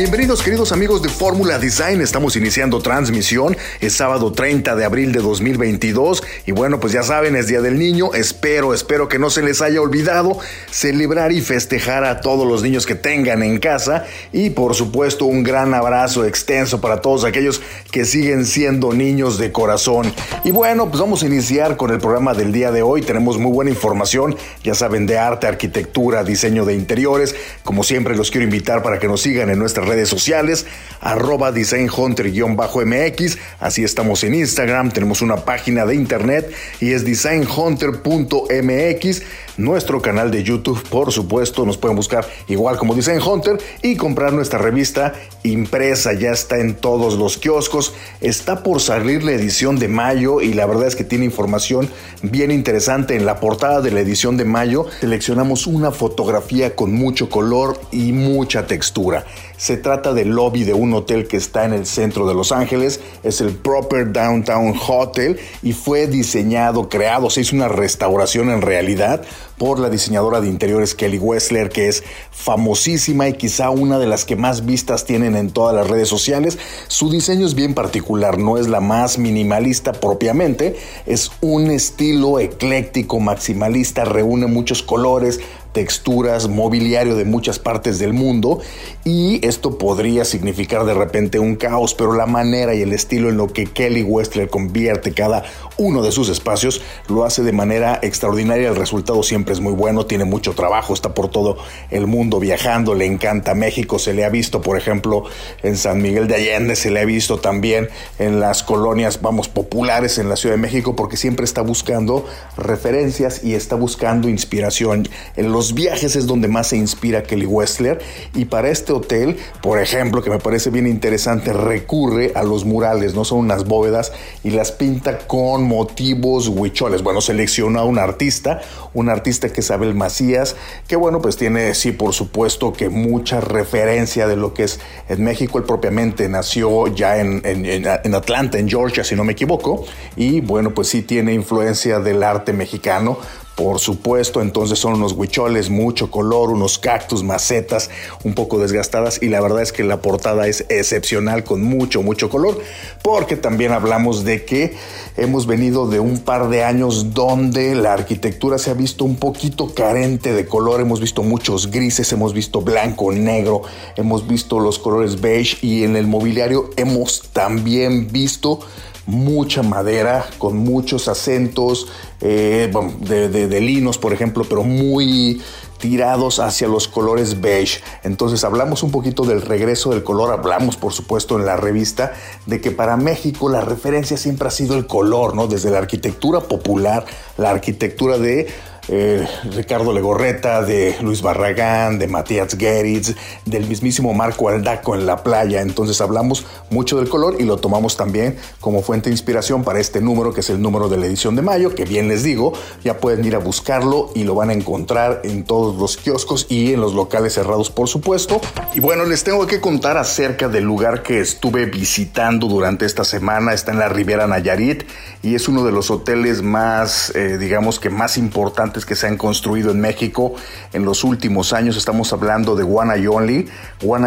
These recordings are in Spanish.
Bienvenidos queridos amigos de Fórmula Design, estamos iniciando transmisión, es sábado 30 de abril de 2022 y bueno pues ya saben es Día del Niño, espero, espero que no se les haya olvidado celebrar y festejar a todos los niños que tengan en casa. Y por supuesto un gran abrazo extenso para todos aquellos que siguen siendo niños de corazón. Y bueno pues vamos a iniciar con el programa del día de hoy, tenemos muy buena información, ya saben de arte, arquitectura, diseño de interiores, como siempre los quiero invitar para que nos sigan en nuestras redes sociales, arroba designhunter-mx, así estamos en Instagram, tenemos una página de internet y es designhunter.mx, nuestro canal de YouTube, por supuesto, nos pueden buscar igual como Design Hunter y comprar nuestra revista impresa, ya está en todos los kioscos, está por salir la edición de mayo y la verdad es que tiene información bien interesante. En la portada de la edición de mayo, seleccionamos una fotografía con mucho color y mucha textura. Se trata del lobby de un hotel que está en el centro de Los Ángeles. Es el Proper Downtown Hotel y fue diseñado, creado, se hizo una restauración en realidad por la diseñadora de interiores Kelly Wessler, que es famosísima y quizá una de las que más vistas tienen en todas las redes sociales. Su diseño es bien particular, no es la más minimalista propiamente, es un estilo ecléctico, maximalista, reúne muchos colores, texturas, mobiliario de muchas partes del mundo y esto podría significar de repente un caos, pero la manera y el estilo en lo que Kelly Westler convierte cada uno de sus espacios lo hace de manera extraordinaria, el resultado siempre es muy bueno, tiene mucho trabajo, está por todo el mundo viajando, le encanta México, se le ha visto por ejemplo en San Miguel de Allende, se le ha visto también en las colonias, vamos, populares en la Ciudad de México porque siempre está buscando referencias y está buscando inspiración en los los viajes es donde más se inspira Kelly Westler y para este hotel, por ejemplo, que me parece bien interesante, recurre a los murales, no son unas bóvedas y las pinta con motivos huicholes. Bueno, selecciona a un artista, un artista que es Abel Macías, que bueno, pues tiene, sí, por supuesto que mucha referencia de lo que es en México. Él propiamente nació ya en, en Atlanta, en Georgia, si no me equivoco, y bueno, pues sí tiene influencia del arte mexicano por supuesto, entonces son unos huicholes, mucho color, unos cactus, macetas un poco desgastadas y la verdad es que la portada es excepcional con mucho, mucho color, porque también hablamos de que hemos venido de un par de años donde la arquitectura se ha visto un poquito carente de color, hemos visto muchos grises, hemos visto blanco, negro, hemos visto los colores beige y en el mobiliario hemos también visto mucha madera con muchos acentos eh, de, linos, por ejemplo, pero muy tirados hacia los colores beige. Entonces hablamos un poquito del regreso del color, hablamos por supuesto en la revista de que para México la referencia siempre ha sido el color, ¿no? Desde la arquitectura popular, la arquitectura de eh, Ricardo Legorreta, de Luis Barragán, de Matías Geritz, del mismísimo Marco Aldaco en la playa. Entonces hablamos mucho del color y lo tomamos también como fuente de inspiración para este número, que es el número de la edición de mayo, que bien les digo, ya pueden ir a buscarlo y lo van a encontrar en todos los kioscos y en los locales cerrados, por supuesto. Y bueno, les tengo que contar acerca del lugar que estuve visitando durante esta semana. Está en la Ribera Nayarit y es uno de los hoteles más, eh, digamos que más importantes que se han construido en México en los últimos años. Estamos hablando de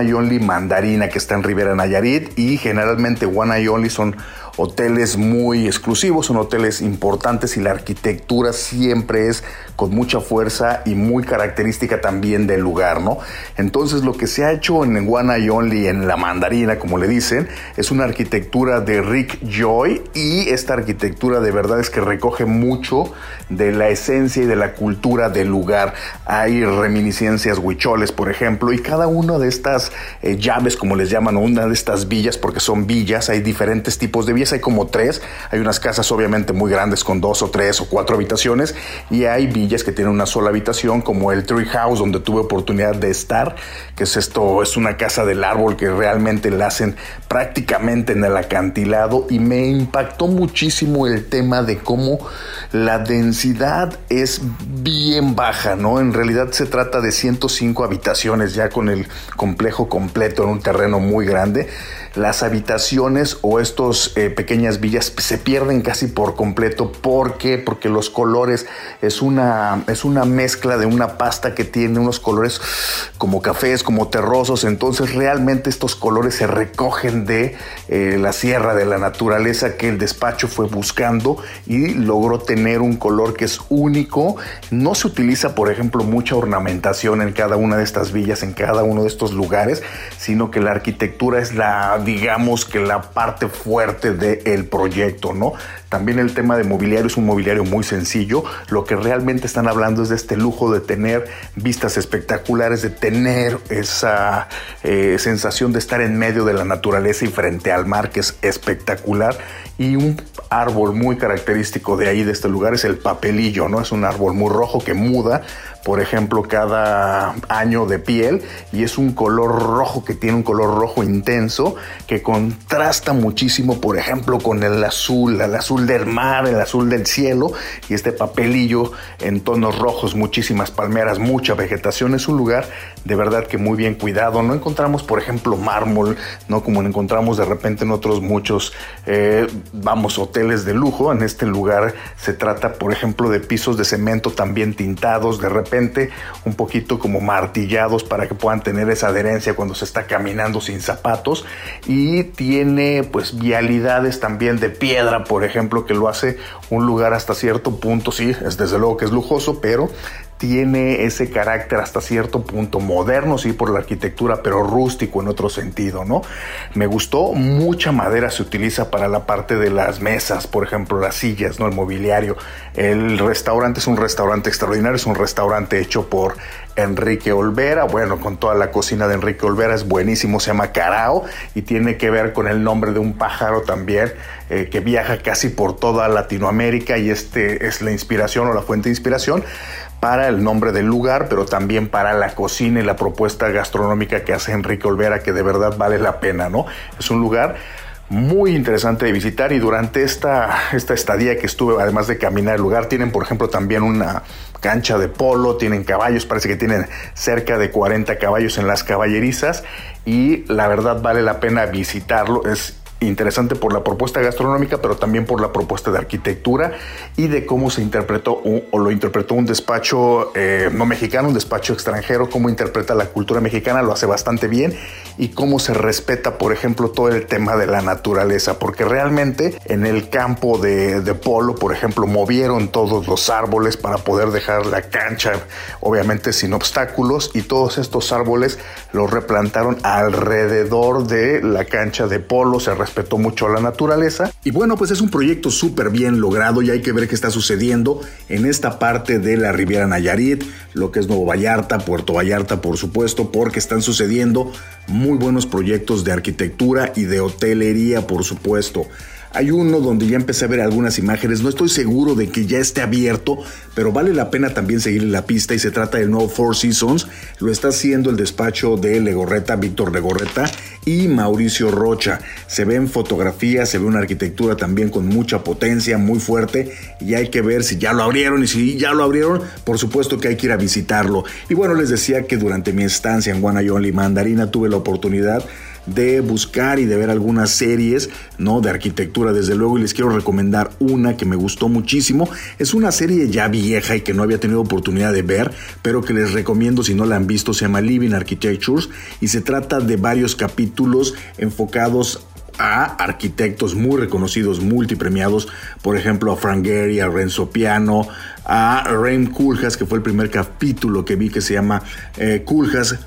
y Only Mandarina que está en Rivera Nayarit y generalmente Only son hoteles muy exclusivos, son hoteles importantes y la arquitectura siempre es con mucha fuerza y muy característica también del lugar, ¿no? Entonces lo que se ha hecho en One y Only, en la mandarina, como le dicen, es una arquitectura de Rick Joy y esta arquitectura de verdad es que recoge mucho de la esencia y de la cultura del lugar. Hay reminiscencias huicholes, por ejemplo, y cada una de estas eh, llaves, como les llaman, una de estas villas, porque son villas, hay diferentes tipos de villas hay como tres. Hay unas casas obviamente muy grandes con dos o tres o cuatro habitaciones y hay villas que tienen una sola habitación como el Tree House donde tuve oportunidad de estar, es esto, es una casa del árbol que realmente la hacen prácticamente en el acantilado y me impactó muchísimo el tema de cómo la densidad es bien baja, ¿no? En realidad se trata de 105 habitaciones ya con el complejo completo en un terreno muy grande las habitaciones o estos eh, pequeñas villas se pierden casi por completo. ¿Por qué? Porque los colores es una, es una mezcla de una pasta que tiene unos colores como cafés, como terrosos. Entonces realmente estos colores se recogen de eh, la sierra, de la naturaleza que el despacho fue buscando y logró tener un color que es único. No se utiliza, por ejemplo, mucha ornamentación en cada una de estas villas, en cada uno de estos lugares, sino que la arquitectura es la digamos que la parte fuerte del proyecto, ¿no? También el tema de mobiliario es un mobiliario muy sencillo. Lo que realmente están hablando es de este lujo de tener vistas espectaculares, de tener esa eh, sensación de estar en medio de la naturaleza y frente al mar, que es espectacular. Y un árbol muy característico de ahí, de este lugar, es el papelillo, ¿no? Es un árbol muy rojo que muda, por ejemplo, cada año de piel y es un color rojo que tiene un color rojo intenso que contrasta muchísimo, por ejemplo, con el azul, el azul del mar, el azul del cielo y este papelillo en tonos rojos, muchísimas palmeras, mucha vegetación. Es un lugar de verdad que muy bien cuidado. No encontramos, por ejemplo, mármol, no como encontramos de repente en otros muchos, eh, vamos, hoteles de lujo. En este lugar se trata, por ejemplo, de pisos de cemento también tintados, de repente un poquito como martillados para que puedan tener esa adherencia cuando se está caminando sin zapatos. Y tiene pues vialidades también de piedra, por ejemplo, que lo hace un lugar hasta cierto punto, sí, es desde luego que es lujoso, pero tiene ese carácter hasta cierto punto moderno, sí, por la arquitectura, pero rústico en otro sentido, ¿no? Me gustó, mucha madera se utiliza para la parte de las mesas, por ejemplo, las sillas, ¿no? El mobiliario. El restaurante es un restaurante extraordinario, es un restaurante hecho por Enrique Olvera, bueno, con toda la cocina de Enrique Olvera es buenísimo, se llama Carao y tiene que ver con el nombre de un pájaro también eh, que viaja casi por toda Latinoamérica y este es la inspiración o la fuente de inspiración para el nombre del lugar, pero también para la cocina y la propuesta gastronómica que hace Enrique Olvera, que de verdad vale la pena, ¿no? Es un lugar muy interesante de visitar y durante esta, esta estadía que estuve, además de caminar el lugar, tienen por ejemplo también una cancha de polo, tienen caballos, parece que tienen cerca de 40 caballos en las caballerizas y la verdad vale la pena visitarlo, es interesante por la propuesta gastronómica, pero también por la propuesta de arquitectura y de cómo se interpretó o lo interpretó un despacho eh, no mexicano, un despacho extranjero, cómo interpreta la cultura mexicana, lo hace bastante bien y cómo se respeta, por ejemplo, todo el tema de la naturaleza, porque realmente en el campo de, de polo, por ejemplo, movieron todos los árboles para poder dejar la cancha, obviamente sin obstáculos, y todos estos árboles los replantaron alrededor de la cancha de polo, se respetó mucho la naturaleza. Y bueno, pues es un proyecto súper bien logrado y hay que ver qué está sucediendo en esta parte de la Riviera Nayarit, lo que es Nuevo Vallarta, Puerto Vallarta, por supuesto, porque están sucediendo muy buenos proyectos de arquitectura y de hotelería, por supuesto. Hay uno donde ya empecé a ver algunas imágenes, no estoy seguro de que ya esté abierto, pero vale la pena también seguirle la pista y se trata del nuevo Four Seasons. Lo está haciendo el despacho de Legorreta, Víctor Legorreta y Mauricio Rocha. Se ven fotografías, se ve una arquitectura también con mucha potencia, muy fuerte y hay que ver si ya lo abrieron y si ya lo abrieron, por supuesto que hay que ir a visitarlo. Y bueno, les decía que durante mi estancia en Guanayón y Mandarina tuve la oportunidad de buscar y de ver algunas series, ¿no? De arquitectura, desde luego, y les quiero recomendar una que me gustó muchísimo. Es una serie ya vieja y que no había tenido oportunidad de ver, pero que les recomiendo si no la han visto, se llama Living Architectures y se trata de varios capítulos enfocados a arquitectos muy reconocidos, multipremiados, por ejemplo a Frank Gehry, a Renzo Piano, a Rem Koolhaas, que fue el primer capítulo que vi que se llama eh,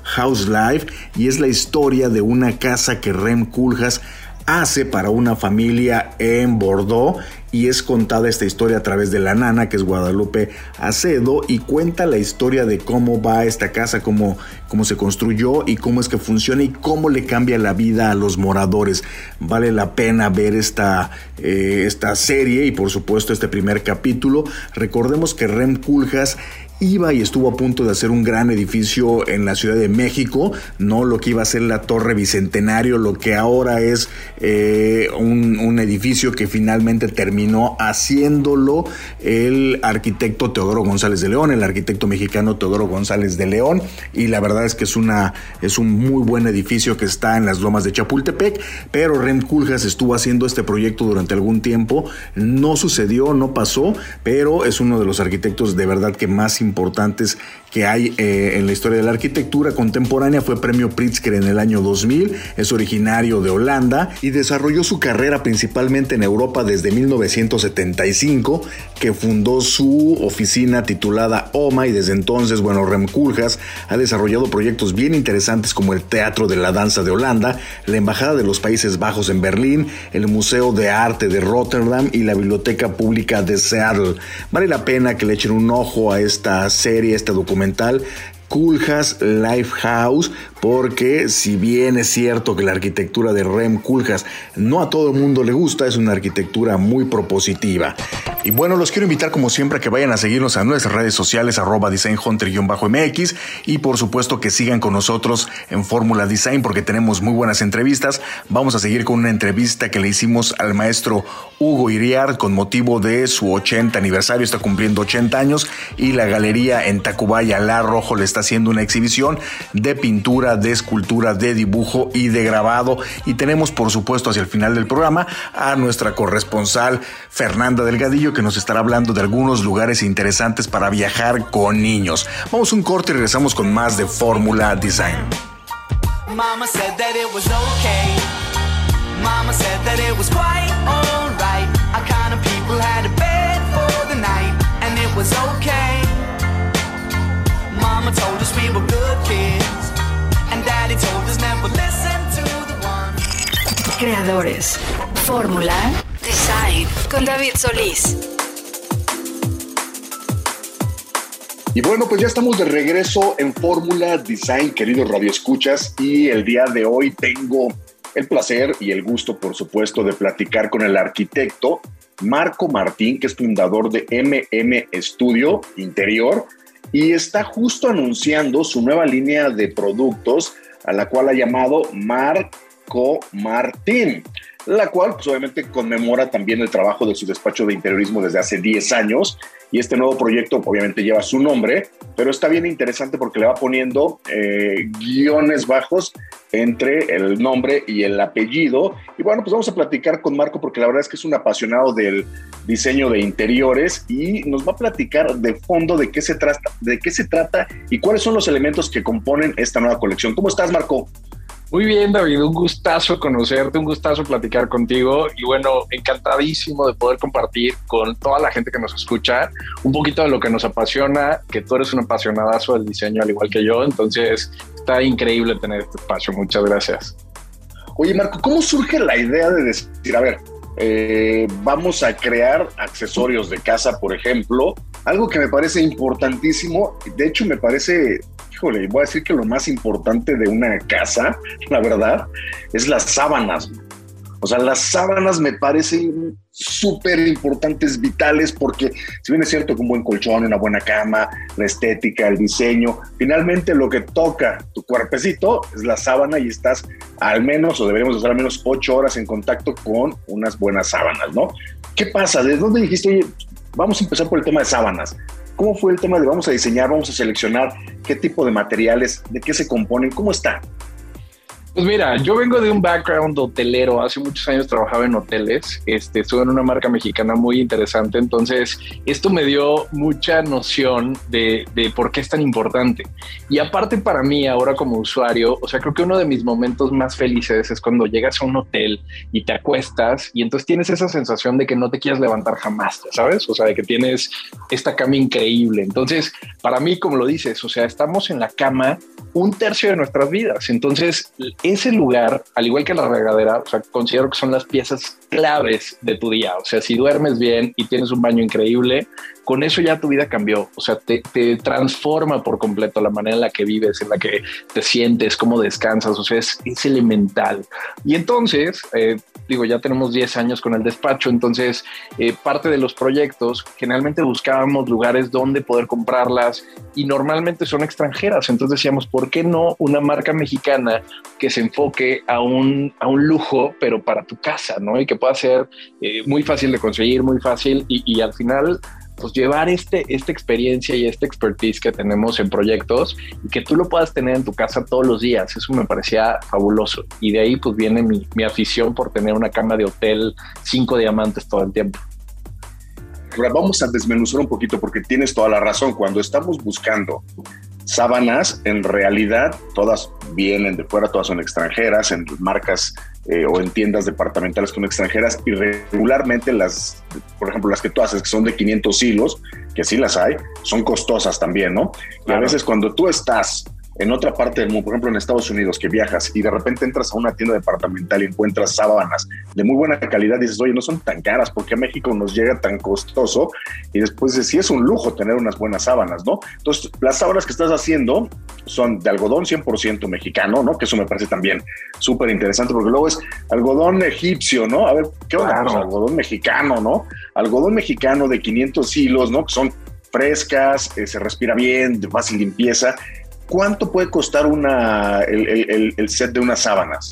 House Life, y es la historia de una casa que Rem Koolhaas hace para una familia en Bordeaux y es contada esta historia a través de la nana, que es Guadalupe Acedo, y cuenta la historia de cómo va esta casa, cómo, cómo se construyó y cómo es que funciona y cómo le cambia la vida a los moradores. Vale la pena ver esta, eh, esta serie y por supuesto este primer capítulo. Recordemos que Rem Kuljas iba y estuvo a punto de hacer un gran edificio en la Ciudad de México, no lo que iba a ser la Torre Bicentenario, lo que ahora es eh, un, edificio que finalmente terminó haciéndolo el arquitecto Teodoro González de León, el arquitecto mexicano Teodoro González de León, y la verdad es que es, una, es un muy buen edificio que está en las lomas de Chapultepec, pero Rem Kuljas estuvo haciendo este proyecto durante algún tiempo, no sucedió, no pasó, pero es uno de los arquitectos de verdad que más importantes importantes que hay eh, en la historia de la arquitectura contemporánea. Fue premio Pritzker en el año 2000, es originario de Holanda y desarrolló su carrera principalmente en Europa desde 1975, que fundó su oficina titulada OMA y desde entonces, bueno, Rem Koolhaas ha desarrollado proyectos bien interesantes como el Teatro de la Danza de Holanda, la Embajada de los Países Bajos en Berlín, el Museo de Arte de Rotterdam y la Biblioteca Pública de Seattle. Vale la pena que le echen un ojo a esta serie, este documental documental Kuljas Lifehouse, porque si bien es cierto que la arquitectura de Rem Kuljas no a todo el mundo le gusta, es una arquitectura muy propositiva. Y bueno, los quiero invitar como siempre a que vayan a seguirnos a nuestras redes sociales arroba designhunter-mx y por supuesto que sigan con nosotros en Fórmula Design porque tenemos muy buenas entrevistas. Vamos a seguir con una entrevista que le hicimos al maestro Hugo Iriar con motivo de su 80 aniversario, está cumpliendo 80 años y la galería en Tacubaya La Rojo le está haciendo una exhibición de pintura, de escultura, de dibujo y de grabado. Y tenemos, por supuesto, hacia el final del programa a nuestra corresponsal Fernanda Delgadillo, que nos estará hablando de algunos lugares interesantes para viajar con niños. Vamos un corte y regresamos con más de Fórmula Design. Mama said that it was. Mama quite alright. A. Creadores, Fórmula, Design, con David Solís. Y bueno, pues ya estamos de regreso en Fórmula Design, queridos radioescuchas, y el día de hoy tengo el placer y el gusto, por supuesto, de platicar con el arquitecto Marco Martín, que es fundador de MM Studio Interior, y está justo anunciando su nueva línea de productos a la cual ha llamado Marco Martín, la cual pues, obviamente conmemora también el trabajo de su despacho de interiorismo desde hace 10 años y este nuevo proyecto obviamente lleva su nombre, pero está bien interesante porque le va poniendo eh, guiones bajos entre el nombre y el apellido. Y bueno, pues vamos a platicar con Marco porque la verdad es que es un apasionado del diseño de interiores y nos va a platicar de fondo de qué se trata, de qué se trata y cuáles son los elementos que componen esta nueva colección. ¿Cómo estás, Marco? Muy bien, David, un gustazo conocerte, un gustazo platicar contigo y bueno, encantadísimo de poder compartir con toda la gente que nos escucha un poquito de lo que nos apasiona, que tú eres un apasionadazo del diseño al igual que yo, entonces está increíble tener este espacio, muchas gracias. Oye, Marco, ¿cómo surge la idea de decir, a ver, eh, vamos a crear accesorios de casa, por ejemplo, algo que me parece importantísimo, de hecho me parece híjole, voy a decir que lo más importante de una casa, la verdad, es las sábanas. O sea, las sábanas me parecen súper importantes, vitales, porque si bien es cierto que un buen colchón, una buena cama, la estética, el diseño, finalmente lo que toca tu cuerpecito es la sábana y estás al menos, o deberíamos estar al menos ocho horas en contacto con unas buenas sábanas, ¿no? ¿Qué pasa? ¿De dónde dijiste, vamos a empezar por el tema de sábanas? ¿Cómo fue el tema de vamos a diseñar, vamos a seleccionar qué tipo de materiales, de qué se componen? ¿Cómo está? Pues mira, yo vengo de un background hotelero. Hace muchos años trabajaba en hoteles. Este, estuve en una marca mexicana muy interesante. Entonces, esto me dio mucha noción de, de, por qué es tan importante. Y aparte para mí, ahora como usuario, o sea, creo que uno de mis momentos más felices es cuando llegas a un hotel y te acuestas y entonces tienes esa sensación de que no te quieres levantar jamás, ¿sabes? O sea, de que tienes esta cama increíble. Entonces, para mí, como lo dices, o sea, estamos en la cama un tercio de nuestras vidas. Entonces, ese lugar, al igual que la regadera, o sea, considero que son las piezas claves de tu día. O sea, si duermes bien y tienes un baño increíble, con eso ya tu vida cambió. O sea, te, transforma por completo la manera en la que vives, en la que te sientes, cómo descansas. O sea, es, elemental. Y entonces, eh, digo, ya tenemos 10 años con el despacho, entonces eh, parte de los proyectos generalmente buscábamos lugares donde poder comprarlas y normalmente son extranjeras. Entonces decíamos, ¿por qué no una marca mexicana que se enfoque a un, a un lujo, pero para tu casa, ¿no? Y que pueda ser eh, muy fácil de conseguir, muy fácil y, y al final pues llevar este, esta experiencia y esta expertise que tenemos en proyectos y que tú lo puedas tener en tu casa todos los días. Eso me parecía fabuloso. Y de ahí pues viene mi, mi afición por tener una cama de hotel cinco diamantes todo el tiempo. Vamos a desmenuzar un poquito porque tienes toda la razón. Cuando estamos buscando sábanas, en realidad todas vienen de fuera, todas son extranjeras, en marcas eh, o en tiendas departamentales con extranjeras y regularmente las, por ejemplo, las que tú haces, que son de 500 hilos, que sí las hay, son costosas también, ¿no? Y a veces cuando tú estás en otra parte del mundo, por ejemplo en Estados Unidos, que viajas y de repente entras a una tienda departamental y encuentras sábanas de muy buena calidad, dices, oye, no son tan caras, porque a México nos llega tan costoso? Y después dices, sí es un lujo tener unas buenas sábanas, ¿no? Entonces, las sábanas que estás haciendo son de algodón 100% mexicano, ¿no? Que eso me parece también súper interesante, porque luego es algodón egipcio, ¿no? A ver, ¿qué onda? Pues algodón mexicano, ¿no? Algodón mexicano de 500 hilos, ¿no? Que son frescas, eh, se respira bien, de fácil limpieza ¿cuánto puede costar una, el, set de unas sábanas?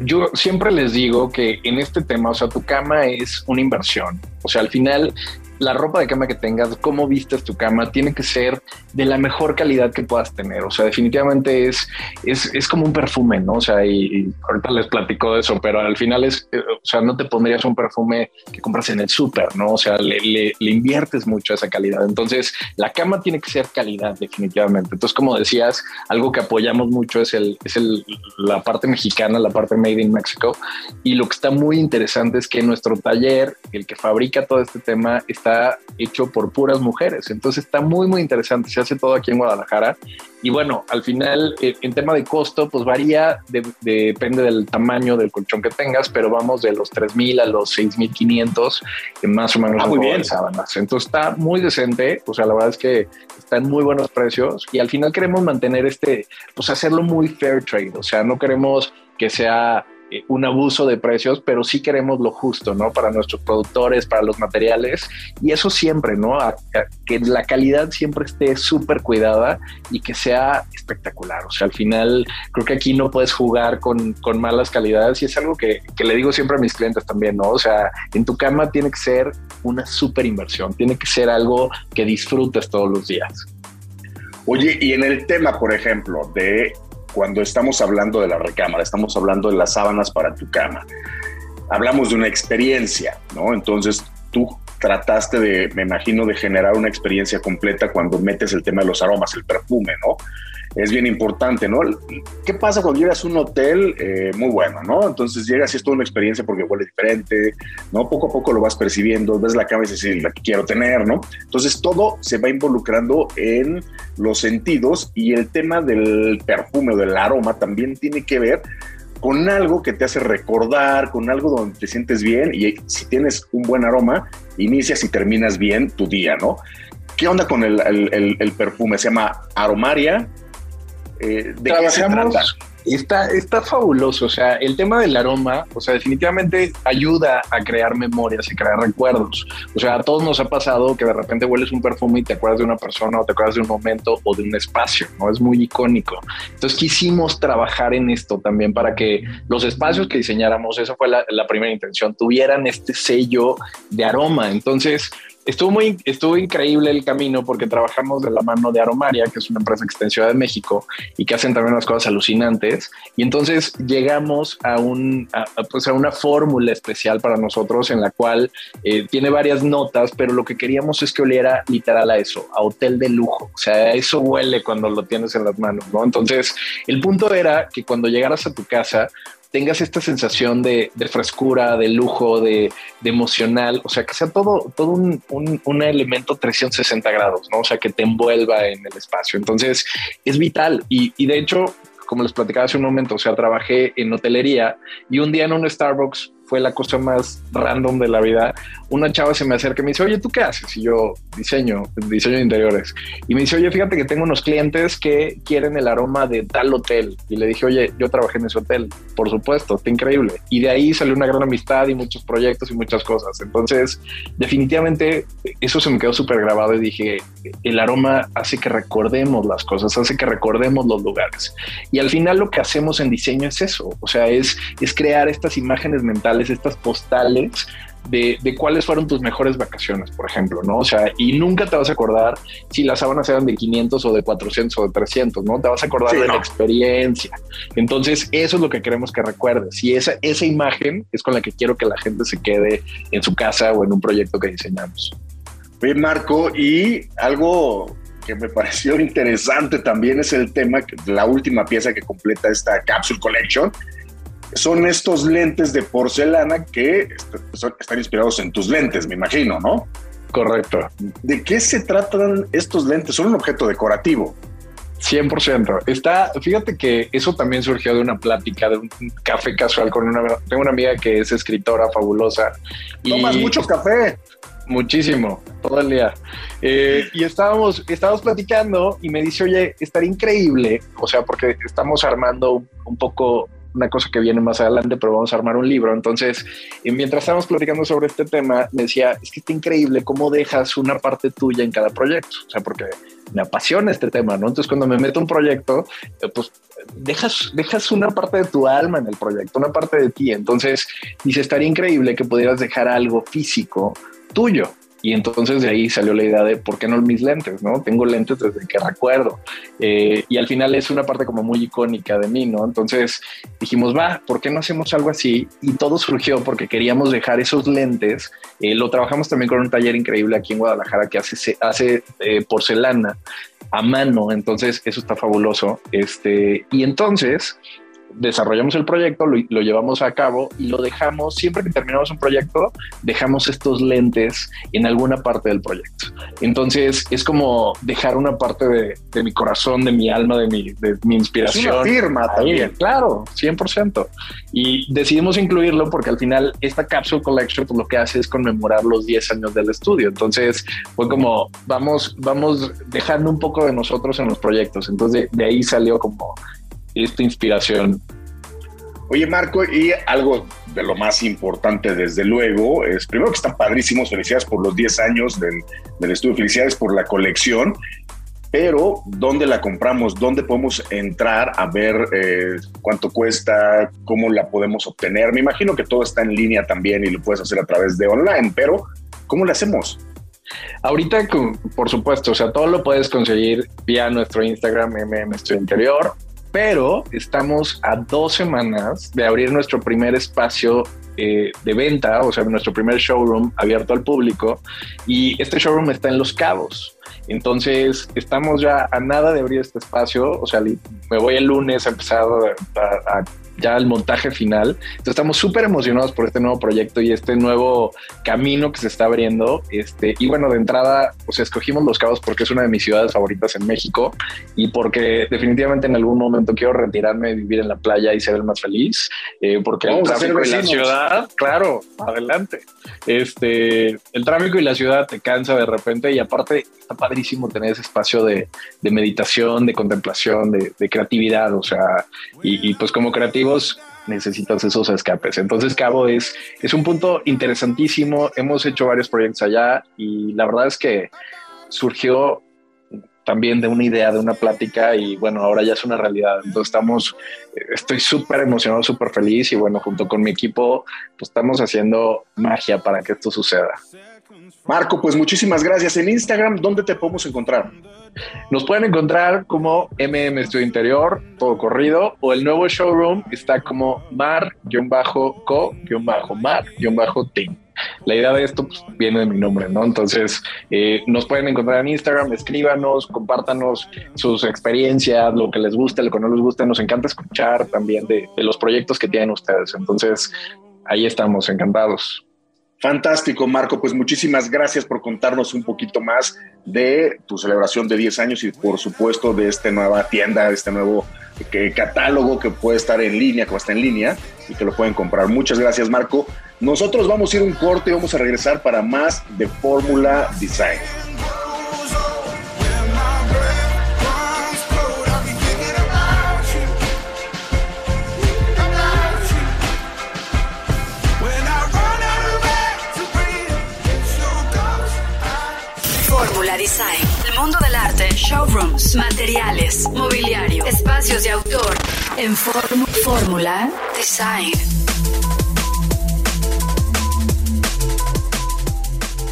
Yo siempre les digo que en este tema, o sea, tu cama es una inversión. O sea, al final la ropa de cama que tengas, cómo vistes tu cama, tiene que ser de la mejor calidad que puedas tener. O sea, definitivamente es, es, como un perfume, ¿no? O sea, y, ahorita les platico de eso, pero al final es, eh, o sea, no te pondrías un perfume que compras en el súper, ¿no? O sea, le, le, inviertes mucho a esa calidad. Entonces, la cama tiene que ser calidad, definitivamente. Entonces, como decías, algo que apoyamos mucho es, el, es el, la parte mexicana, la parte made in Mexico. Y lo que está muy interesante es que nuestro taller, el que fabrica todo este tema, está hecho por puras mujeres. Entonces está muy, muy interesante. Se hace todo aquí en Guadalajara. Y bueno, al final, eh, en tema de costo, pues varía, depende del tamaño del colchón que tengas, pero vamos de los 3.000 a los 6.500, más o menos. Ah, muy bien. Sábanas. Entonces está muy decente. O sea, la verdad es que están muy buenos precios y al final queremos mantener este, pues hacerlo muy fair trade. O sea, no queremos que sea eh, un abuso de precios, pero sí queremos lo justo, ¿no? Para nuestros productores, para los materiales y eso siempre, ¿no? que la calidad siempre esté súper cuidada y que sea espectacular. O sea, al final creo que aquí no puedes jugar con, con malas calidades y es algo que, que, le digo siempre a mis clientes también, ¿no? O sea, en tu cama tiene que ser una súper inversión, tiene que ser algo que disfrutes todos los días. Oye, y en el tema, por ejemplo, de cuando estamos hablando de la recámara, estamos hablando de las sábanas para tu cama. Hablamos de una experiencia, ¿no? Entonces tú trataste de, me imagino, de generar una experiencia completa cuando metes el tema de los aromas, el perfume, ¿no? Es bien importante, ¿no? ¿Qué pasa cuando llegas a un hotel eh, muy bueno, ¿no? Entonces llegas y es toda una experiencia porque huele diferente, ¿no? Poco a poco lo vas percibiendo, ves la cama y dices, la que quiero tener, ¿no? Entonces todo se va involucrando en los sentidos y el tema del perfume o del aroma también tiene que ver con algo que te hace recordar, con algo donde te sientes bien y si tienes un buen aroma, inicias y terminas bien tu día, ¿no? ¿Qué onda con el, el perfume? Se llama Aromaria eh, ¿De qué se trata? Está, está fabuloso, o sea, el tema del aroma, o sea, definitivamente ayuda a crear memorias y crear recuerdos. O sea, a todos nos ha pasado que de repente hueles un perfume y te acuerdas de una persona o te acuerdas de un momento o de un espacio, ¿no? Es muy icónico. Entonces quisimos trabajar en esto también para que los espacios que diseñáramos, esa fue la, la primera intención, tuvieran este sello de aroma. Entonces, estuvo muy estuvo increíble el camino porque trabajamos de la mano de Aromaria, que es una empresa que está en Ciudad de México y que hacen también unas cosas alucinantes. Y entonces llegamos a, un, pues una fórmula especial para nosotros en la cual eh, tiene varias notas, pero lo que queríamos es que oliera literal a eso, a hotel de lujo. O sea, eso huele cuando lo tienes en las manos, ¿no? Entonces, el punto era que cuando llegaras a tu casa, tengas esta sensación de, frescura, de lujo, de, emocional, o sea, que sea todo, todo un, un, elemento 360 grados, ¿no? O sea, que te envuelva en el espacio. Entonces, es vital y, y de hecho, como les platicaba hace un momento, o sea, trabajé en hotelería y un día en un Starbucks fue la cosa más random de la vida. Una chava se me acerca y me dice, oye, ¿tú qué haces? Y yo, diseño, diseño de interiores. Y me dice, oye, fíjate que tengo unos clientes que quieren el aroma de tal hotel. Y le dije, oye, yo trabajé en ese hotel. Por supuesto, está increíble. Y de ahí salió una gran amistad y muchos proyectos y muchas cosas. Entonces, definitivamente, eso se me quedó súper grabado y dije, el aroma hace que recordemos las cosas, hace que recordemos los lugares. Y al final lo que hacemos en diseño es eso, o sea, es, es crear estas imágenes mentales estas postales de, cuáles fueron tus mejores vacaciones, por ejemplo, ¿no? O sea, y nunca te vas a acordar si las sábanas eran de 500 o de 400 o de 300, ¿no? Te vas a acordar de la experiencia. Entonces, eso es lo que queremos que recuerdes. Y esa, esa imagen es con la que quiero que la gente se quede en su casa o en un proyecto que diseñamos. Oye, Marco, y algo que me pareció interesante también es el tema, la última pieza que completa esta Capsule Collection, son estos lentes de porcelana que están inspirados en tus lentes, me imagino, ¿no? Correcto. ¿De qué se tratan estos lentes? Son un objeto decorativo. 100%. Está, fíjate que eso también surgió de una plática, de un café casual con una, tengo una amiga que es escritora fabulosa. Tomas mucho café. Muchísimo, todo el día. Eh, y estábamos, estábamos platicando y me dice, oye, estaría increíble, o sea, porque estamos armando un poco una cosa que viene más adelante, pero vamos a armar un libro. Entonces, mientras estábamos platicando sobre este tema, me decía, es que está increíble cómo dejas una parte tuya en cada proyecto. O sea, porque me apasiona este tema, ¿no? Entonces, cuando me meto un proyecto, eh, pues dejas, dejas una parte de tu alma en el proyecto, una parte de ti. Entonces, dice, estaría increíble que pudieras dejar algo físico tuyo. Y entonces de ahí salió la idea de por qué no mis lentes, ¿no? Tengo lentes desde que recuerdo. Eh, y al final es una parte como muy icónica de mí, ¿no? Entonces dijimos, va, ¿por qué no hacemos algo así? Y todo surgió porque queríamos dejar esos lentes. Eh, lo trabajamos también con un taller increíble aquí en Guadalajara que hace, hace eh, porcelana a mano. Entonces eso está fabuloso. Este, y entonces desarrollamos el proyecto, lo, llevamos a cabo y lo dejamos, siempre que terminamos un proyecto, dejamos estos lentes en alguna parte del proyecto. Entonces es como dejar una parte de, mi corazón, de mi alma, de mi, de mi inspiración. Es una firma también. Claro, 100%. Y decidimos incluirlo porque al final esta Capsule Collection pues, lo que hace es conmemorar los 10 años del estudio. Entonces fue como vamos, vamos dejando un poco de nosotros en los proyectos. Entonces de ahí salió como esta inspiración. Oye, Marco, y algo de lo más importante, desde luego, es primero que están padrísimos, felicidades por los 10 años del, estudio, felicidades por la colección, pero ¿dónde la compramos? ¿Dónde podemos entrar a ver eh, cuánto cuesta? ¿Cómo la podemos obtener? Me imagino que todo está en línea también y lo puedes hacer a través de online, pero ¿cómo lo hacemos? Ahorita, por supuesto, o sea, todo lo puedes conseguir vía nuestro Instagram, MM Interior, pero estamos a dos semanas de abrir nuestro primer espacio eh, de venta, o sea, nuestro primer showroom abierto al público. Y este showroom está en Los Cabos. Entonces, estamos ya a nada de abrir este espacio. O sea, me voy el lunes a empezar a ya el montaje final. Entonces estamos súper emocionados por este nuevo proyecto y este nuevo camino que se está abriendo. Este, y bueno, de entrada, pues escogimos Los Cabos porque es una de mis ciudades favoritas en México y porque definitivamente en algún momento quiero retirarme, vivir en la playa y ser el más feliz. Eh, porque el tráfico y la ciudad, claro, adelante. Este, el tráfico y la ciudad te cansa de repente y aparte está padrísimo tener ese espacio de, meditación, de contemplación, de, creatividad. O sea, y, y pues como creativo necesitas esos escapes. Entonces Cabo es, es un punto interesantísimo. Hemos hecho varios proyectos allá y la verdad es que surgió también de una idea, de una plática y bueno, ahora ya es una realidad. Entonces estamos, estoy súper emocionado, súper feliz y bueno, junto con mi equipo, pues estamos haciendo magia para que esto suceda. Marco, pues muchísimas gracias. En Instagram, ¿dónde te podemos encontrar? Nos pueden encontrar como MM Estudio Interior, todo corrido, o el nuevo showroom está como mar-co-mar-team. La idea de esto pues, viene de mi nombre, ¿no? Entonces, eh, nos pueden encontrar en Instagram, escríbanos, compártanos sus experiencias, lo que les guste, lo que no les guste. Nos encanta escuchar también de los proyectos que tienen ustedes. Entonces, ahí estamos, encantados. Fantástico, Marco. Pues muchísimas gracias por contarnos un poquito más de tu celebración de 10 años y por supuesto de esta nueva tienda, de este nuevo eh, catálogo que puede estar en línea, que va a estar en línea y que lo pueden comprar. Muchas gracias, Marco. Nosotros vamos a ir un corte y vamos a regresar para más de Fórmula Design. Design. El mundo del arte, showrooms, materiales, mobiliario, espacios de autor. En Fórmula Design.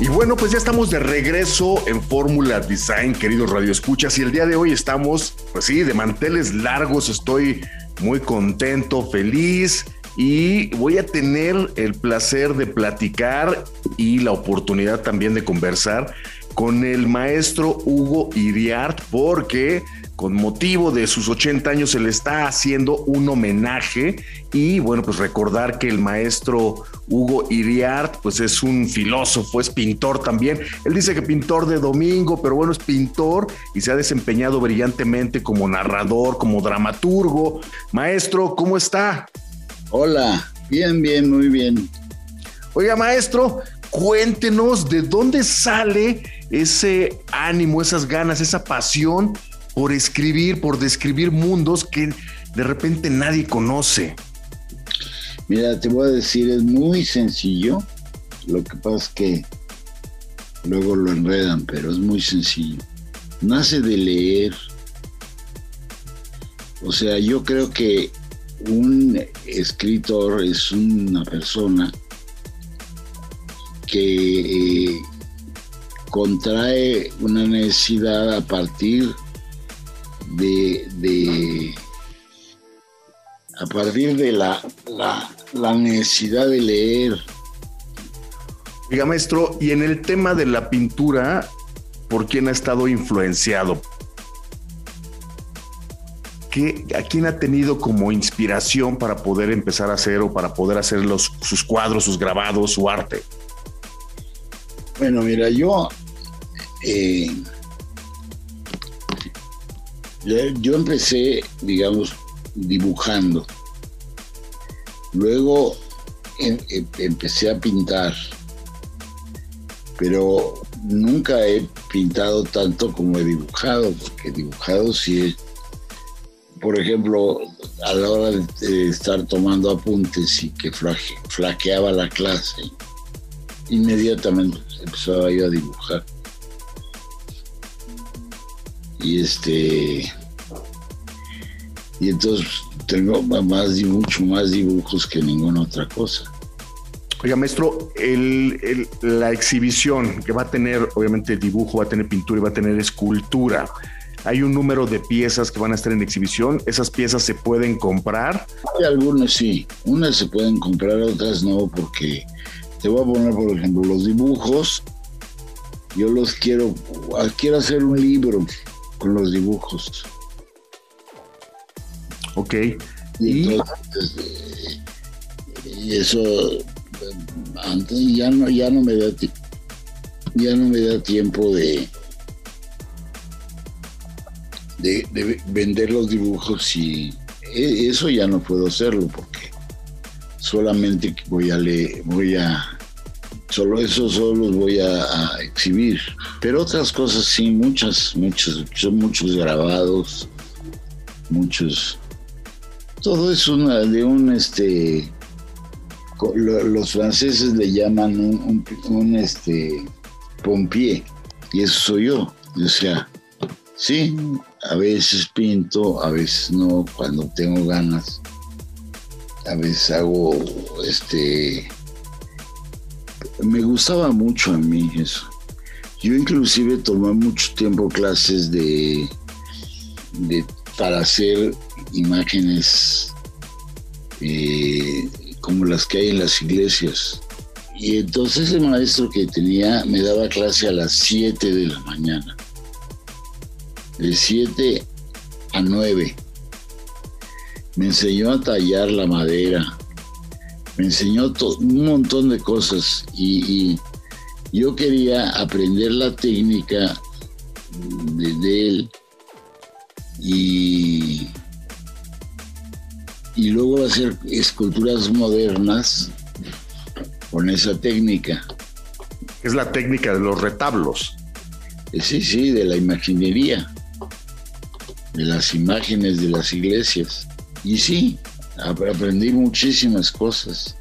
Y bueno, pues ya estamos de regreso en Fórmula Design, queridos radioescuchas, y el día de hoy estamos, pues sí, de manteles largos, estoy muy contento, feliz y voy a tener el placer de platicar y la oportunidad también de conversar con el maestro Hugo Iriart porque con motivo de sus 80 años se le está haciendo un homenaje y bueno, pues recordar que el maestro Hugo Iriart pues es un filósofo, es pintor también. Él dice que pintor de domingo, pero bueno, es pintor y se ha desempeñado brillantemente como narrador, como dramaturgo. Maestro, ¿cómo está? Hola, bien, bien, muy bien. Oiga, maestro, cuéntenos de dónde sale ese ánimo, esas ganas, esa pasión por escribir, por describir mundos que de repente nadie conoce. Mira, te voy a decir, es muy sencillo. Lo que pasa es que luego lo enredan, pero es muy sencillo. Nace de leer. O sea, yo creo que un escritor es una persona que eh, contrae una necesidad a partir de, a partir de la, la, necesidad de leer. Oiga, maestro, y en el tema de la pintura, ¿por quién ha estado influenciado? ¿Qué, ¿A quién ha tenido como inspiración para poder empezar a hacer o para poder hacer los, sus cuadros, sus grabados, su arte? Bueno, mira, yo eh, yo empecé, digamos, dibujando. Luego em, em, empecé a pintar, pero nunca he pintado tanto como he dibujado, porque dibujado sí por ejemplo, a la hora de estar tomando apuntes y que flaqueaba la clase, inmediatamente empezaba yo a dibujar y este y entonces tengo más y mucho más dibujos que ninguna otra cosa. Oiga, maestro, la exhibición que va a tener, obviamente, dibujo, va a tener pintura y va a tener escultura. Hay un número de piezas que van a estar en exhibición. ¿Esas piezas se pueden comprar? Hay algunas sí. Unas se pueden comprar, otras no, porque te voy a poner, por ejemplo, los dibujos. Yo los quiero, quiero hacer un libro con los dibujos. Ok. Y, entonces, y eso antes ya no, ya no me da ya no me da tiempo de, de, vender los dibujos y e, eso ya no puedo hacerlo porque solamente voy a leer, voy a Solo eso solo los voy a, exhibir. Pero otras cosas sí, muchas, muchas, son muchos grabados, muchos. Todo es una de un este los franceses le llaman un, un, este pompier y eso soy yo. O sea, sí, a veces pinto, a veces no, cuando tengo ganas. A veces hago este me gustaba mucho a mí eso. Yo inclusive tomé mucho tiempo clases de, de para hacer imágenes eh, como las que hay en las iglesias. Y entonces el maestro que tenía me daba clase a las 7 de la mañana. De 7 a 9. Me enseñó a tallar la madera, Me enseñó un montón de cosas y, yo quería aprender la técnica de, él y, y luego hacer esculturas modernas con esa técnica. Es la técnica de los retablos. Eh, sí, sí, de la imaginería, de las imágenes de las iglesias. Y sí, aprendí muchísimas cosas.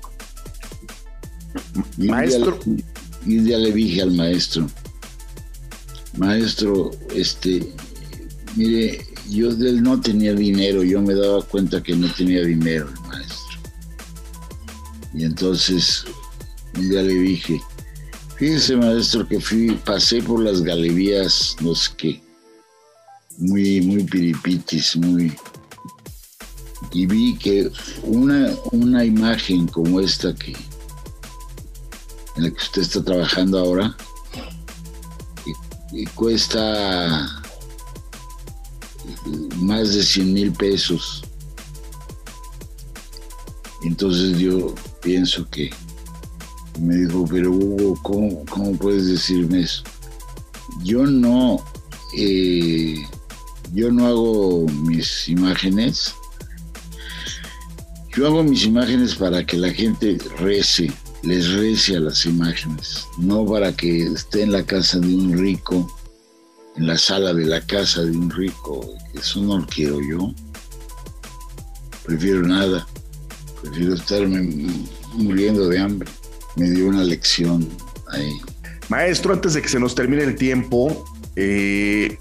Maestro. Y un día le dije al maestro, maestro, este, mire, yo él no tenía dinero, yo me daba cuenta que no tenía dinero el maestro. Y entonces un día le dije, fíjese maestro que fui, pasé por las galerías, no sé qué, muy, muy piripitis, muy... Y vi que una, una imagen como esta que en la que usted está trabajando ahora y, cuesta más de 100 mil pesos. Entonces yo pienso que me dijo, pero Hugo, ¿cómo, cómo puedes decirme eso? Yo no, eh, yo no hago mis imágenes. Yo hago mis imágenes para que la gente rece, les rece a las imágenes, no para que esté en la casa de un rico, en la sala de la casa de un rico. Eso no lo quiero yo. Prefiero nada. Prefiero estarme muriendo de hambre me dio una lección ahí. Maestro, antes de que se nos termine el tiempo, eh,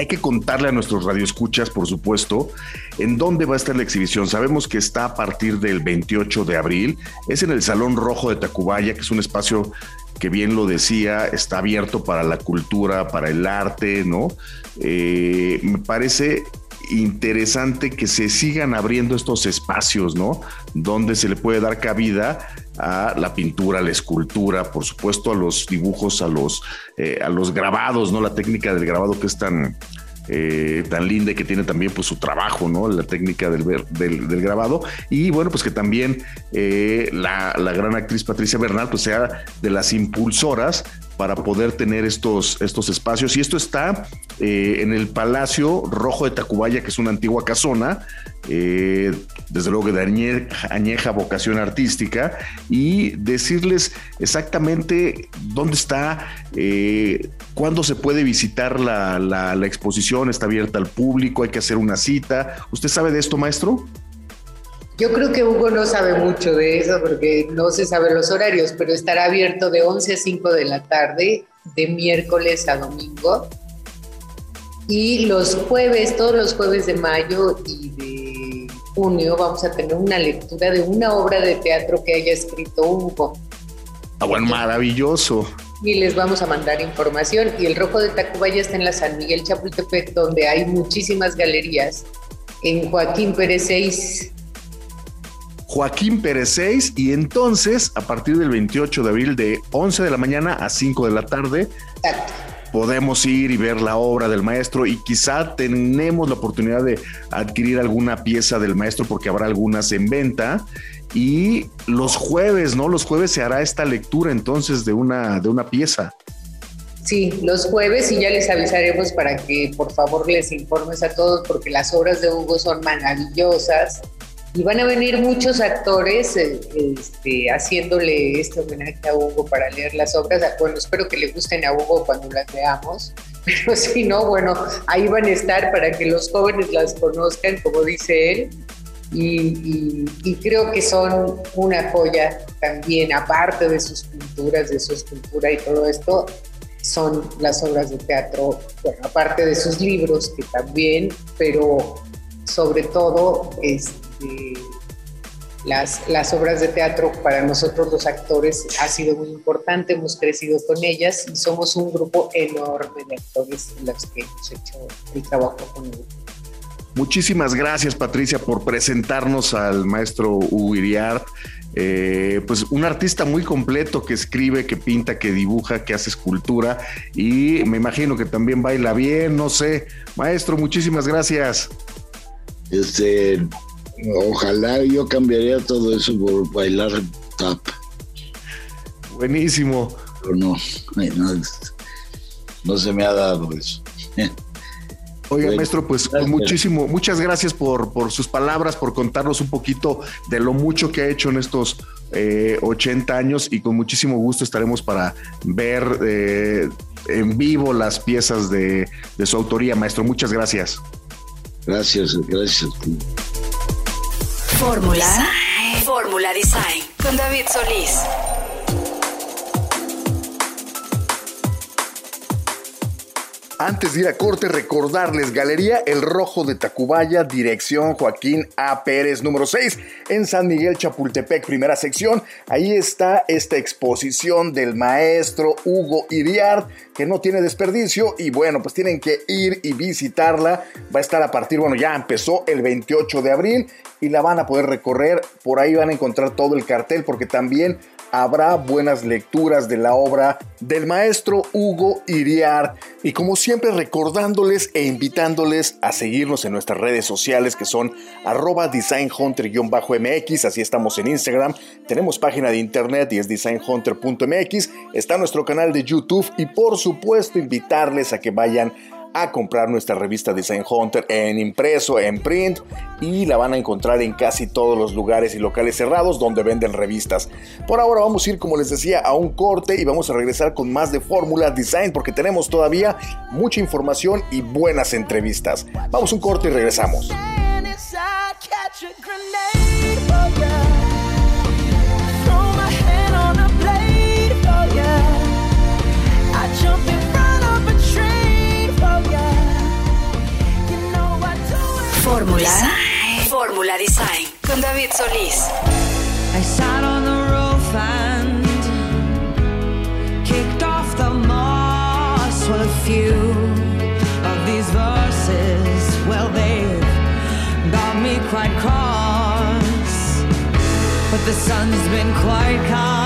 hay que contarle a nuestros radioescuchas, por supuesto, en dónde va a estar la exhibición. Sabemos que está a partir del 28 de abril. Es en el Salón Rojo de Tacubaya, que es un espacio que bien lo decía, está abierto para la cultura, para el arte, ¿no? Eh, me parece interesante que se sigan abriendo estos espacios, ¿no? Donde se le puede dar cabida a la pintura, a la escultura, por supuesto a los dibujos, a los, eh, a los grabados, ¿no? La técnica del grabado que es tan, eh, tan linda y que tiene también pues su trabajo, ¿no? La técnica del, del, grabado. Y bueno, pues que también eh, la, la, gran actriz Patricia Bernal pues sea de las impulsoras para poder tener estos, estos espacios. Y esto está eh, en el Palacio Rojo de Tacubaya, que es una antigua casona, eh, desde luego de añeja, vocación artística, y decirles exactamente dónde está, eh, cuándo se puede visitar la, la, la exposición, está abierta al público, hay que hacer una cita. ¿Usted sabe de esto, maestro? Yo creo que Hugo no sabe mucho de eso porque no se sabe los horarios, pero estará abierto de 11 a 5 de la tarde, de miércoles a domingo. Y los jueves, todos los jueves de mayo y de junio, vamos a tener una lectura de una obra de teatro que haya escrito Hugo. Ah, bueno, maravilloso. Y les vamos a mandar información. Y el Rojo de Tacubaya está en la San Miguel Chapultepec, donde hay muchísimas galerías. En Joaquín Pérez 6 Joaquín Pérez 6 y entonces a partir del 28 de abril de 11 de la mañana a 5 de la tarde podemos ir y ver la obra del maestro y quizá tenemos la oportunidad de adquirir alguna pieza del maestro porque habrá algunas en venta y los jueves, ¿no? Los jueves se hará esta lectura entonces de una, de una pieza. Sí, los jueves y ya les avisaremos para que por favor les informes a todos porque las obras de Hugo son maravillosas y van a venir muchos actores eh, este, haciéndole este homenaje a Hugo para leer las obras. Bueno, espero que le gusten a Hugo cuando las veamos, pero si no, bueno, ahí van a estar para que los jóvenes las conozcan, como dice él. Y, creo que son una joya también, aparte de sus pinturas, de su escultura y todo esto, son las obras de teatro, bueno, aparte de sus libros que también, pero sobre todo este, las, las obras de teatro para nosotros los actores ha sido muy importante, hemos crecido con ellas y somos un grupo enorme de actores en los que hemos hecho el trabajo con ellos. Muchísimas gracias Patricia por presentarnos al maestro Hugo Iriart. Eh, pues un artista muy completo que escribe, que pinta, que dibuja, que hace escultura y me imagino que también baila bien, no sé. Maestro, muchísimas gracias. Este, Ojalá yo cambiaría todo eso por bailar tap. Buenísimo. Pero no, no, se me ha dado eso. Oiga, maestro, pues muchísimo, muchas gracias por, por, sus palabras, por contarnos un poquito de lo mucho que ha hecho en estos 80 eh, años y con muchísimo gusto estaremos para ver eh, en vivo las piezas de, de su autoría, maestro. Muchas gracias. Gracias, gracias. Fórmula. Fórmula Design con David Solís. Antes de ir a corte, recordarles Galería El Rojo de Tacubaya, dirección Joaquín A. Pérez, número 6, en San Miguel Chapultepec, primera sección. Ahí está esta exposición del maestro Hugo Iriart, que no tiene desperdicio. Y bueno, pues tienen que ir y visitarla. Va a estar a partir, bueno, ya empezó el 28 de abril y la van a poder recorrer. Por ahí van a encontrar todo el cartel, porque también habrá buenas lecturas de la obra del maestro Hugo Iriar. Y como siempre recordándoles e invitándoles a seguirnos en nuestras redes sociales que son arroba designhunter-mx, así estamos en Instagram, tenemos página de internet y es designhunter.mx, está nuestro canal de YouTube y por supuesto invitarles a que vayan a comprar nuestra revista Design Hunter en impreso, en print y la van a encontrar en casi todos los lugares y locales cerrados donde venden revistas. Por ahora vamos a ir, como les decía, a un corte y vamos a regresar con más de Fórmula Design porque tenemos todavía mucha información y buenas entrevistas. Vamos a un corte y regresamos. Fórmula. Fórmula Design con David Solís. I sat on the roof and kicked off the moss. Well, a few of these verses, well, they've got me quite cross. But the sun's been quite kind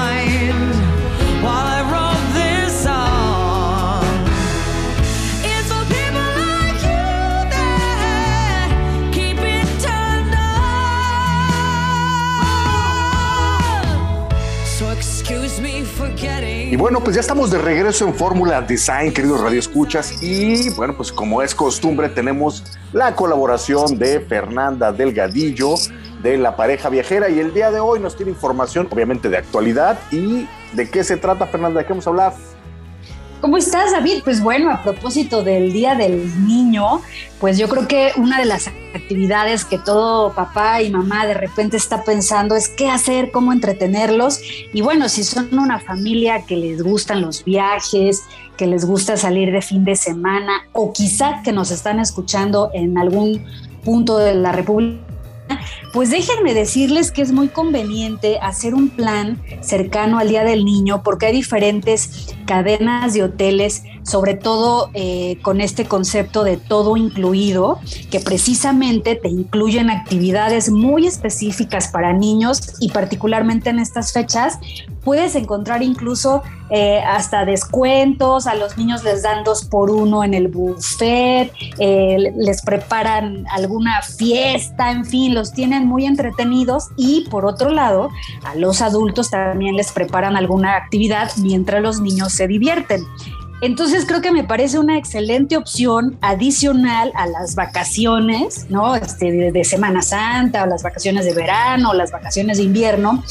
Y bueno, pues ya estamos de regreso en Fórmula Design, queridos radioescuchas. Y bueno, pues como es costumbre, tenemos la colaboración de Fernanda Delgadillo de la pareja viajera. Y el día de hoy nos tiene información, obviamente, de actualidad. ¿Y de qué se trata, Fernanda? ¿De qué vamos a hablar? ¿Cómo estás, David? Pues bueno, a propósito del Día del Niño, pues yo creo que una de las actividades que todo papá y mamá de repente está pensando es qué hacer, cómo entretenerlos. Y bueno, si son una familia que les gustan los viajes, que les gusta salir de fin de semana, o quizá que nos están escuchando en algún punto de la República pues déjenme decirles que es muy conveniente hacer un plan cercano al Día del Niño porque hay diferentes cadenas de hoteles, sobre todo eh, con este concepto de todo incluido, que precisamente te incluyen actividades muy específicas para niños y particularmente en estas fechas puedes encontrar incluso eh, hasta descuentos, a los niños les dan dos por uno en el buffet, eh, les preparan alguna fiesta, en fin, los tienen muy entretenidos y por otro lado, a los adultos también les preparan alguna actividad mientras los niños se divierten. Entonces creo que me parece una excelente opción adicional a las vacaciones, ¿no? Este, de, Semana Santa o las vacaciones de verano o las vacaciones de invierno,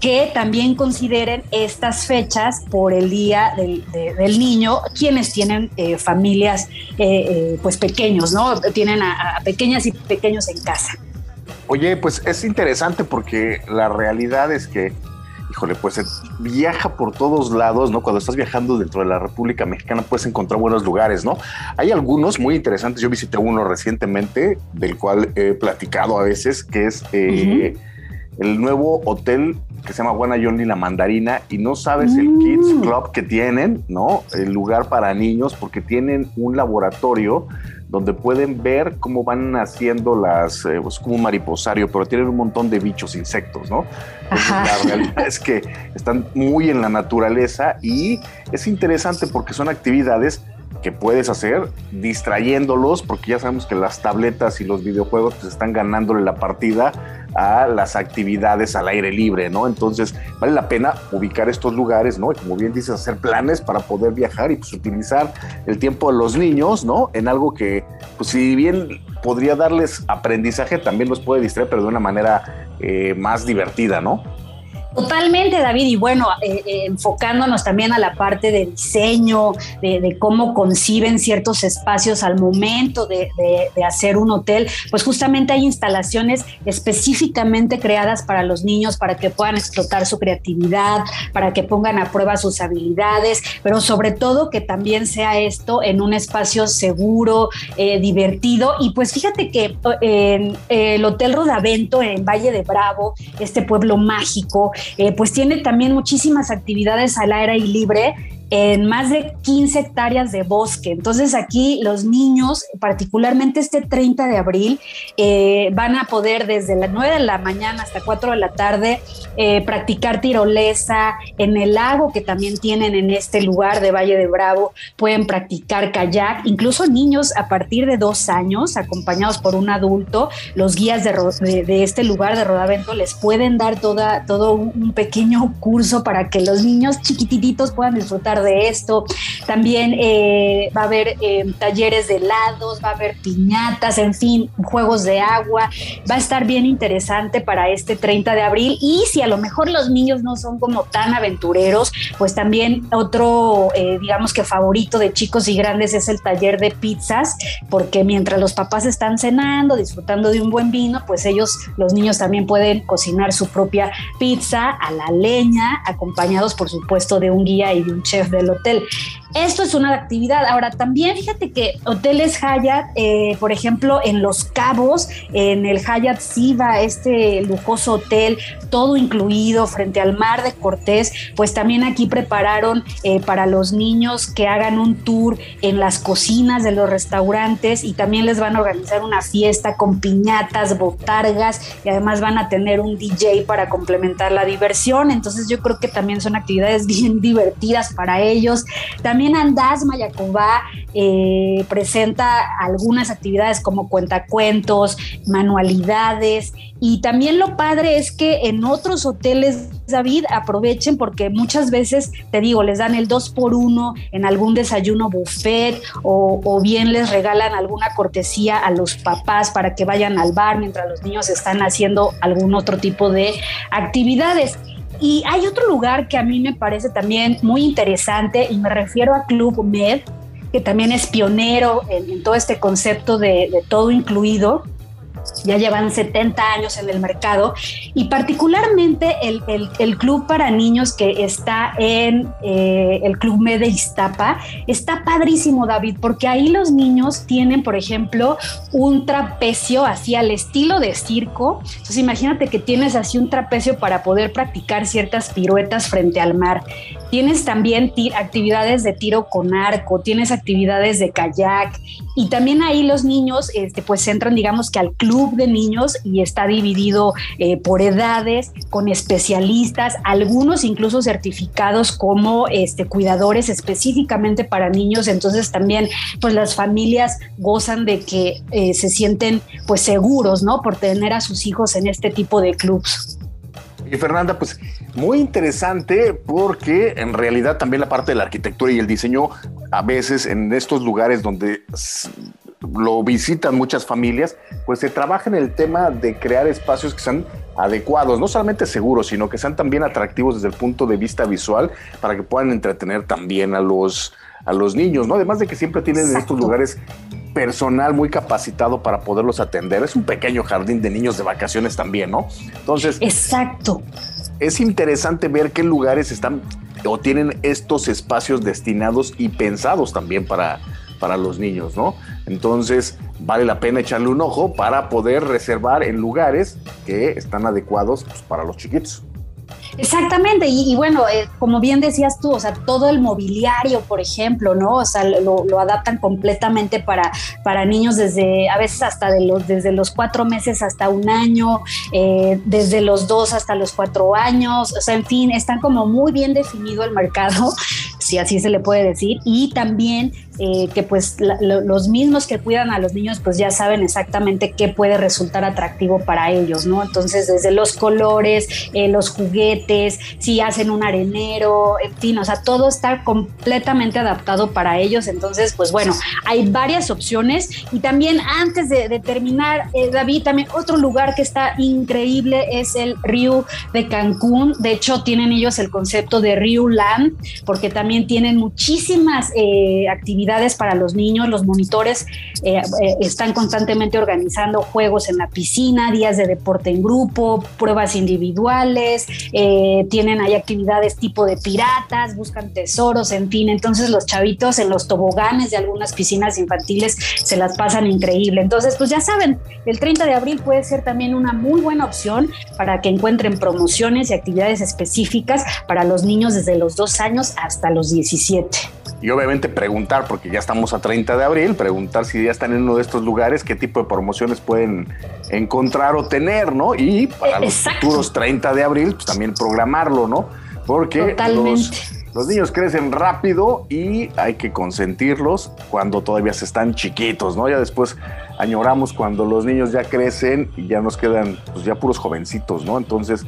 que también consideren estas fechas por el Día del, Niño, quienes tienen eh, familias eh, eh, pues pequeños, ¿no? Tienen a pequeñas y pequeños en casa. Oye, pues es interesante porque la realidad es que híjole, pues viaja por todos lados, ¿no? Cuando estás viajando dentro de la República Mexicana puedes encontrar buenos lugares, ¿no? Hay algunos muy interesantes. Yo visité uno recientemente, del cual he platicado a veces, que es eh, el nuevo hotel que se llama Juana Johnny La Mandarina y no sabes el mm. Kids Club que tienen, ¿no? El lugar para niños porque tienen un laboratorio donde pueden ver cómo van naciendo las, eh, pues, como un mariposario, pero tienen un montón de bichos, insectos, ¿no? la realidad es que están muy en la naturaleza y es interesante porque son actividades que puedes hacer distrayéndolos, porque ya sabemos que las tabletas y los videojuegos pues, están ganándole la partida a las actividades al aire libre, ¿no? Entonces, vale la pena ubicar estos lugares, ¿no? Y como bien dices, hacer planes para poder viajar y pues utilizar el tiempo de los niños, ¿no? En algo que, pues si bien podría darles aprendizaje, también los puede distraer, pero de una manera eh, más divertida, ¿no? Totalmente, David, y bueno, eh, eh, enfocándonos también a la parte de diseño, de, cómo conciben ciertos espacios al momento de, hacer un hotel, pues justamente hay instalaciones específicamente creadas para los niños, para que puedan explotar su creatividad, para que pongan a prueba sus habilidades, pero sobre todo que también sea esto en un espacio seguro, eh, divertido, y pues fíjate que en el Hotel Rodavento en Valle de Bravo, este pueblo mágico, eh, pues tiene también muchísimas actividades al aire y libre en más de 15 hectáreas de bosque. Entonces aquí los niños, particularmente este 30 de abril, eh, van a poder desde las 9 de la mañana hasta 4 de la tarde eh, practicar tirolesa en el lago que también tienen en este lugar de Valle de Bravo. Pueden practicar kayak, incluso niños a partir de dos años, acompañados por un adulto, los guías de, de, este lugar de Rodavento les pueden dar toda, todo un pequeño curso para que los niños chiquititos puedan disfrutar de esto. También eh, va a haber eh, talleres de helados, va a haber piñatas, en fin, juegos de agua. Va a estar bien interesante para este 30 de abril. Y si a lo mejor los niños no son como tan aventureros, pues también otro, eh, digamos que favorito de chicos y grandes es el taller de pizzas, porque mientras los papás están cenando, disfrutando de un buen vino, pues ellos, los niños también pueden cocinar su propia pizza a la leña, acompañados por supuesto de un guía y de un chef del hotel. Esto es una actividad. Ahora, también fíjate que hoteles Hyatt, eh, por ejemplo, en Los Cabos, en el Hyatt Siva, este lujoso hotel, todo incluido frente al mar de Cortés, pues también aquí prepararon eh, para los niños que hagan un tour en las cocinas de los restaurantes y también les van a organizar una fiesta con piñatas, botargas y además van a tener un DJ para complementar la diversión. Entonces yo creo que también son actividades bien divertidas para ellos. También Andás Mayacobá eh, presenta algunas actividades como cuentacuentos, manualidades y también lo padre es que en otros hoteles, David, aprovechen porque muchas veces, te digo, les dan el 2 por 1 en algún desayuno buffet o bien les regalan alguna cortesía a los papás para que vayan al bar mientras los niños están haciendo algún otro tipo de actividades. Y hay otro lugar que a mí me parece también muy interesante y me refiero a Club Med, que también es pionero en, todo este concepto de, todo incluido ya llevan 70 años en el mercado y particularmente el, club para niños que está en eh, el Club Mede Iztapa está padrísimo, David, porque ahí los niños tienen, por ejemplo, un trapecio así al estilo de circo. Entonces imagínate que tienes así un trapecio para poder practicar ciertas piruetas frente al mar. Tienes también actividades de tiro con arco, tienes actividades de kayak y también ahí los niños este, pues entran digamos que al club de niños y está dividido eh, por edades con especialistas, algunos incluso certificados como este, cuidadores específicamente para niños, entonces también pues las familias gozan de que eh, se sienten pues seguros, ¿no? Por tener a sus hijos en este tipo de clubs. Y Fernanda, pues muy interesante porque en realidad también la parte de la arquitectura y el diseño a veces en estos lugares donde lo visitan muchas familias, pues se trabaja en el tema de crear espacios que sean adecuados, no solamente seguros, sino que sean también atractivos desde el punto de vista visual para que puedan entretener también a los, a los niños, ¿no? Además de que siempre tienen en estos lugares personal muy capacitado para poderlos atender. Es un pequeño jardín de niños de vacaciones también, ¿no? Entonces. Exacto. Es interesante ver qué lugares están o tienen estos espacios destinados y pensados también para, para los niños, ¿no? Entonces, vale la pena echarle un ojo para poder reservar en lugares que están adecuados pues, para los chiquitos. Exactamente, y, bueno, eh, como bien decías tú, o sea, todo el mobiliario, por ejemplo, ¿no? O sea, lo, adaptan completamente para, para niños desde, a veces hasta de los, desde los cuatro meses hasta un año, eh, desde los dos hasta los cuatro años, o sea, en fin, están como muy bien definido el mercado si así se le puede decir, y también eh, que pues los mismos que cuidan a los niños pues ya saben exactamente qué puede resultar atractivo para ellos, ¿no? Entonces desde los colores, eh, los juguetes, si hacen un arenero, en fin, o sea, todo está completamente adaptado para ellos, entonces pues bueno, hay varias opciones. Y también antes de, terminar, eh, David, también otro lugar que está increíble es el Río de Cancún, de hecho tienen ellos el concepto de Rio Land porque también tienen muchísimas actividades para los niños, los monitores eh, eh, están constantemente organizando juegos en la piscina, días de deporte en grupo, pruebas individuales, eh, tienen ahí actividades tipo de piratas, buscan tesoros, en fin, entonces los chavitos en los toboganes de algunas piscinas infantiles se las pasan increíble. Entonces, pues ya saben, el 30 de abril puede ser también una muy buena opción para que encuentren promociones y actividades específicas para los niños desde los dos años hasta los 17 y obviamente preguntar, porque ya estamos a 30 de abril, preguntar si ya están en uno de estos lugares, qué tipo de promociones pueden encontrar o tener, ¿no? Y para los futuros 30 de abril, pues también programarlo, ¿no? Porque los, niños crecen rápido y hay que consentirlos cuando todavía se están chiquitos, ¿no? Ya después añoramos cuando los niños ya crecen y ya nos quedan pues ya puros jovencitos, ¿no? Entonces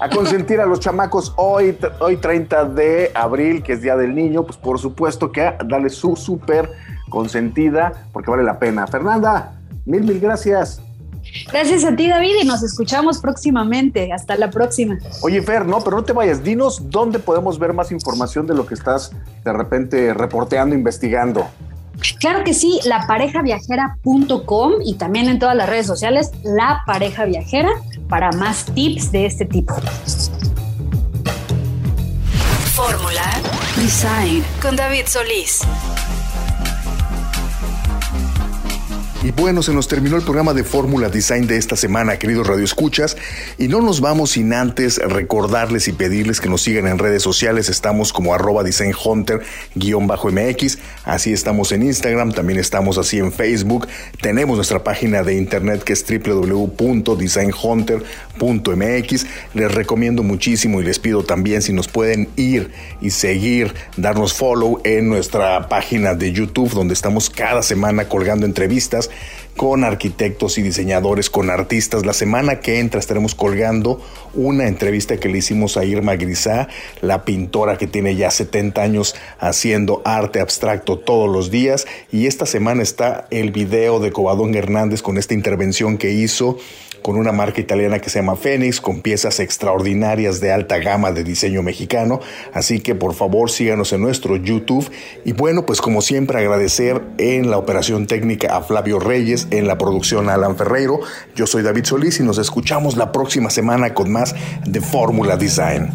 a consentir a los chamacos hoy, hoy 30 de abril, que es Día del Niño, pues por supuesto que darle su súper consentida, porque vale la pena. Fernanda, mil, mil gracias. Gracias a ti, David, y nos escuchamos próximamente. Hasta la próxima. Oye, Fer, no, pero no te vayas. Dinos dónde podemos ver más información de lo que estás de repente reporteando, investigando. Claro que sí, laparejaviajera.com y también en todas las redes sociales, La Pareja Viajera, para más tips de este tipo. Fórmula Design con David Solís. Y bueno, se nos terminó el programa de Fórmula Design de esta semana, queridos radioescuchas, y no nos vamos sin antes recordarles y pedirles que nos sigan en redes sociales. Estamos como arroba designhunter-mx, así estamos en Instagram, también estamos así en Facebook. Tenemos nuestra página de internet que es www.designhunter.mx. Les recomiendo muchísimo y les pido también si nos pueden ir y seguir, darnos follow en nuestra página de YouTube, donde estamos cada semana colgando entrevistas con arquitectos y diseñadores, con artistas. La semana que entra estaremos colgando una entrevista que le hicimos a Irma Grisá, la pintora que tiene ya 70 años haciendo arte abstracto todos los días. Y esta semana está el video de Cobadón Hernández con esta intervención que hizo con una marca italiana que se llama Fénix, con piezas extraordinarias de alta gama de diseño mexicano. Así que por favor síganos en nuestro YouTube. Y bueno, pues como siempre agradecer en la operación técnica a Flavio Reyes, en la producción Alan Ferreiro. Yo soy David Solís y nos escuchamos la próxima semana con más de Fórmula Design.